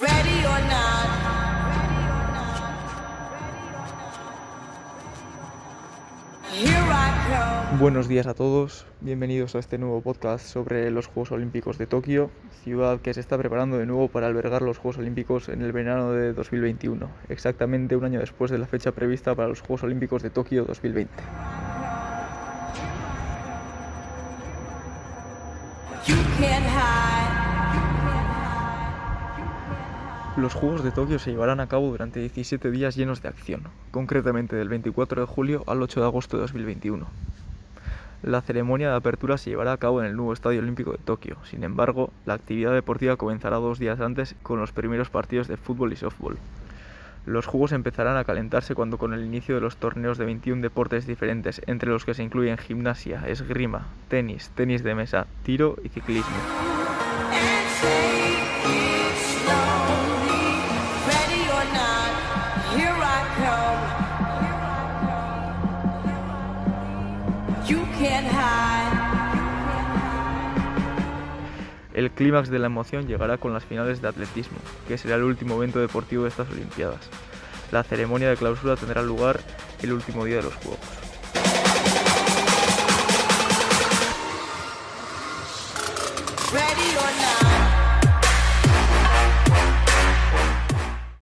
Ready or not. Buenos días a todos, bienvenidos a este nuevo podcast sobre los Juegos Olímpicos de Tokio, ciudad que se está preparando de nuevo para albergar los Juegos Olímpicos en el verano de 2021, exactamente un año después de la fecha prevista para los Juegos Olímpicos de Tokio 2020. You Los Juegos de Tokio se llevarán a cabo durante 17 días llenos de acción, concretamente del 24 de julio al 8 de agosto de 2021. La ceremonia de apertura se llevará a cabo en el nuevo Estadio Olímpico de Tokio. Sin embargo, la actividad deportiva comenzará dos días antes con los primeros partidos de fútbol y softball. Los juegos empezarán a calentarse cuando con el inicio de los torneos de 21 deportes diferentes, entre los que se incluyen gimnasia, esgrima, tenis, tenis de mesa, tiro y ciclismo. El clímax de la emoción llegará con las finales de atletismo, que será el último evento deportivo de estas Olimpiadas. La ceremonia de clausura tendrá lugar el último día de los Juegos.